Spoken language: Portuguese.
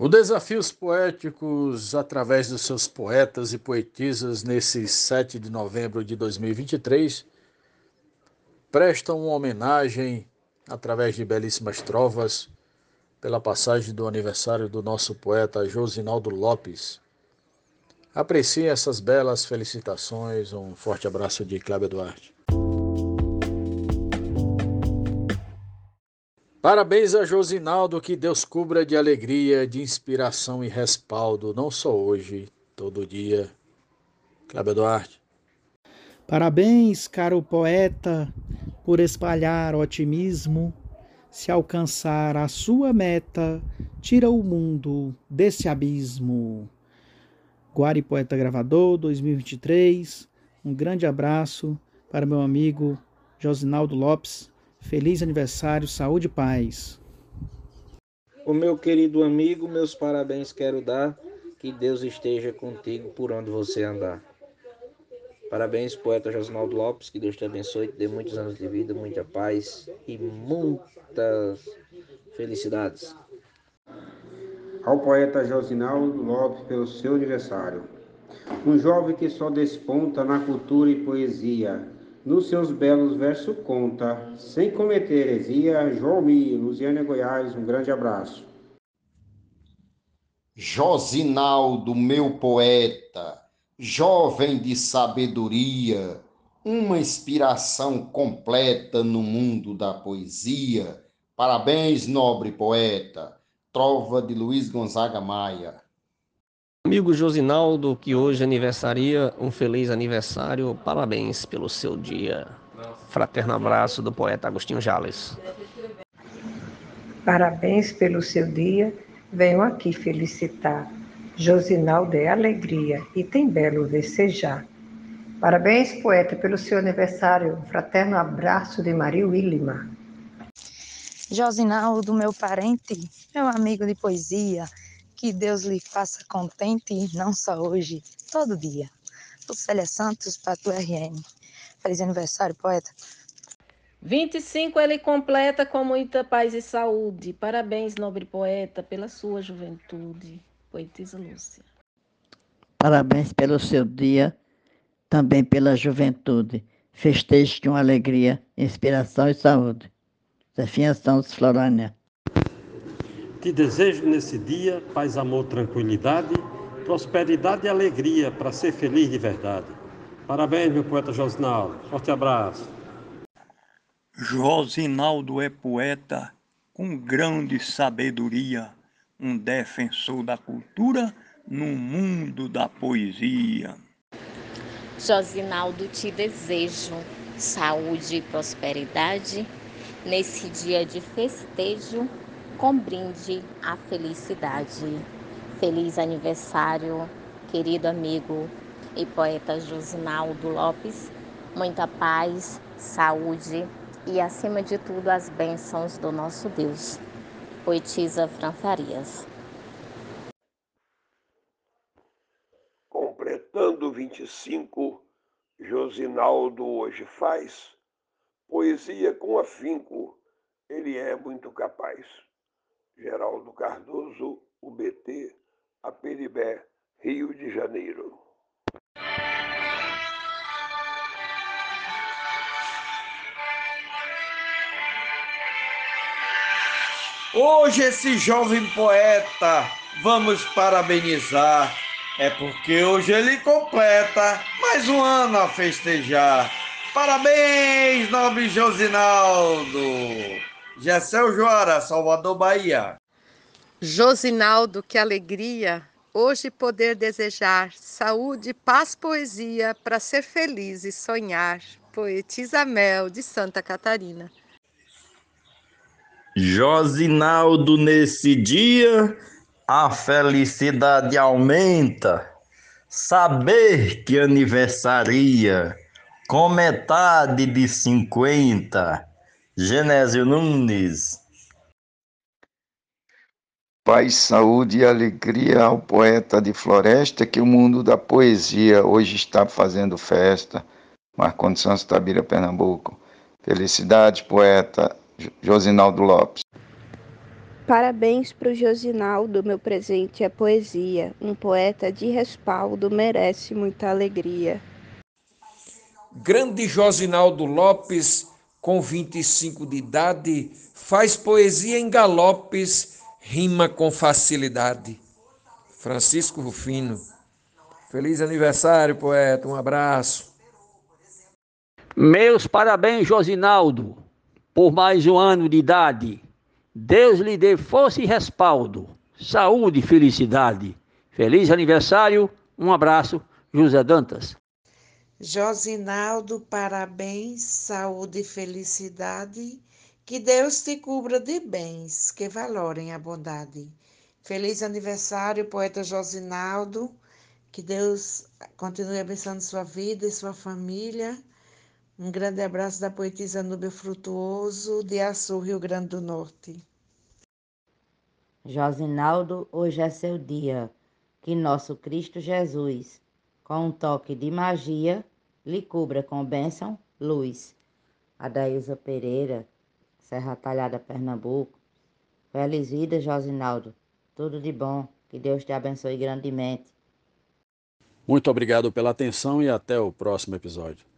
O Desafios Poéticos, através dos seus poetas e poetisas, nesse 7 de novembro de 2023, prestam uma homenagem, através de belíssimas trovas, pela passagem do aniversário do nosso poeta Josinaldo Lopes. Aprecie essas belas felicitações. Um forte abraço de Cláudio Duarte. Parabéns a Josinaldo, que Deus cubra de alegria, de inspiração e respaldo, não só hoje, todo dia. Cláudio Duarte. Parabéns, caro poeta, por espalhar otimismo. Se alcançar a sua meta, tira o mundo desse abismo. Guari Poeta Gravador 2023. Um grande abraço para meu amigo Josinaldo Lopes Feliz aniversário, saúde e paz. O meu querido amigo, meus parabéns quero dar. Que Deus esteja contigo por onde você andar. Parabéns, poeta Josinaldo Lopes. Que Deus te abençoe, te dê muitos anos de vida, muita paz e muitas felicidades. Ao poeta Josinaldo Lopes pelo seu aniversário. Um jovem que só desponta na cultura e poesia nos seus belos versos conta, sem cometer heresia, João Mi, Luziânia Goiás, um grande abraço. Josinaldo, meu poeta, jovem de sabedoria, uma inspiração completa no mundo da poesia. Parabéns, nobre poeta. Trova de Luiz Gonzaga Maia. Amigo Josinaldo, que hoje aniversaria, um feliz aniversário, parabéns pelo seu dia. Fraterno abraço do poeta Agostinho Jales. Parabéns pelo seu dia, venho aqui felicitar. Josinaldo é alegria e tem belo desejar. Parabéns, poeta, pelo seu aniversário. Um fraterno abraço de Maria Willima. Josinaldo, meu parente, meu amigo de poesia, que Deus lhe faça contente, não só hoje, todo dia. Lucélia Santos, para o RN. Feliz aniversário, poeta. 25 ele completa com muita paz e saúde. Parabéns, nobre poeta, pela sua juventude. Poetisa Lúcia. Parabéns pelo seu dia, também pela juventude. Festeje com alegria, inspiração e saúde. Zefinha Santos Florânia. Te desejo nesse dia paz, amor, tranquilidade, prosperidade e alegria para ser feliz de verdade. Parabéns, meu poeta Josinaldo. Forte abraço. Josinaldo é poeta com grande sabedoria, um defensor da cultura no mundo da poesia. Josinaldo, te desejo saúde e prosperidade nesse dia de festejo com brinde à felicidade. Feliz aniversário, querido amigo e poeta Josinaldo Lopes. Muita paz, saúde e, acima de tudo, as bênçãos do nosso Deus. Poetisa Fran Farias. Completando 25, Josinaldo hoje faz poesia com afinco, ele é muito capaz. Geraldo Cardoso, UBT, Aperibé, Rio de Janeiro. Hoje esse jovem poeta vamos parabenizar. É porque hoje ele completa mais um ano a festejar. Parabéns, nobre Josinaldo! Gessel Joara, Salvador, Bahia. Josinaldo, que alegria hoje poder desejar saúde, paz, poesia para ser feliz e sonhar. Poetisa Mel, de Santa Catarina. Josinaldo, nesse dia a felicidade aumenta. Saber que aniversaria com metade de cinquenta Genésio Nunes. Paz, saúde e alegria ao poeta de floresta que o mundo da poesia hoje está fazendo festa. Marcondes Santos Tabira, Pernambuco. Felicidade, poeta Josinaldo Lopes. Parabéns para o Josinaldo, meu presente é poesia. Um poeta de respaldo merece muita alegria. Grande Josinaldo Lopes, com 25 de idade, faz poesia em galopes, rima com facilidade. Francisco Rufino. Feliz aniversário, poeta. Um abraço. Meus parabéns, Josinaldo, por mais um ano de idade. Deus lhe dê força e respaldo, saúde e felicidade. Feliz aniversário, um abraço, José Dantas. Josinaldo, parabéns, saúde e felicidade. Que Deus te cubra de bens que valorem a bondade. Feliz aniversário, poeta Josinaldo. Que Deus continue abençoando sua vida e sua família. Um grande abraço da poetisa Núbia Frutuoso, de Açu, Rio Grande do Norte. Josinaldo, hoje é seu dia. Que nosso Cristo Jesus, com um toque de magia, lhe cubra com bênção, luz. Adailza Pereira, Serra Talhada, Pernambuco. Feliz vida, Josinaldo. Tudo de bom. Que Deus te abençoe grandemente. Muito obrigado pela atenção e até o próximo episódio.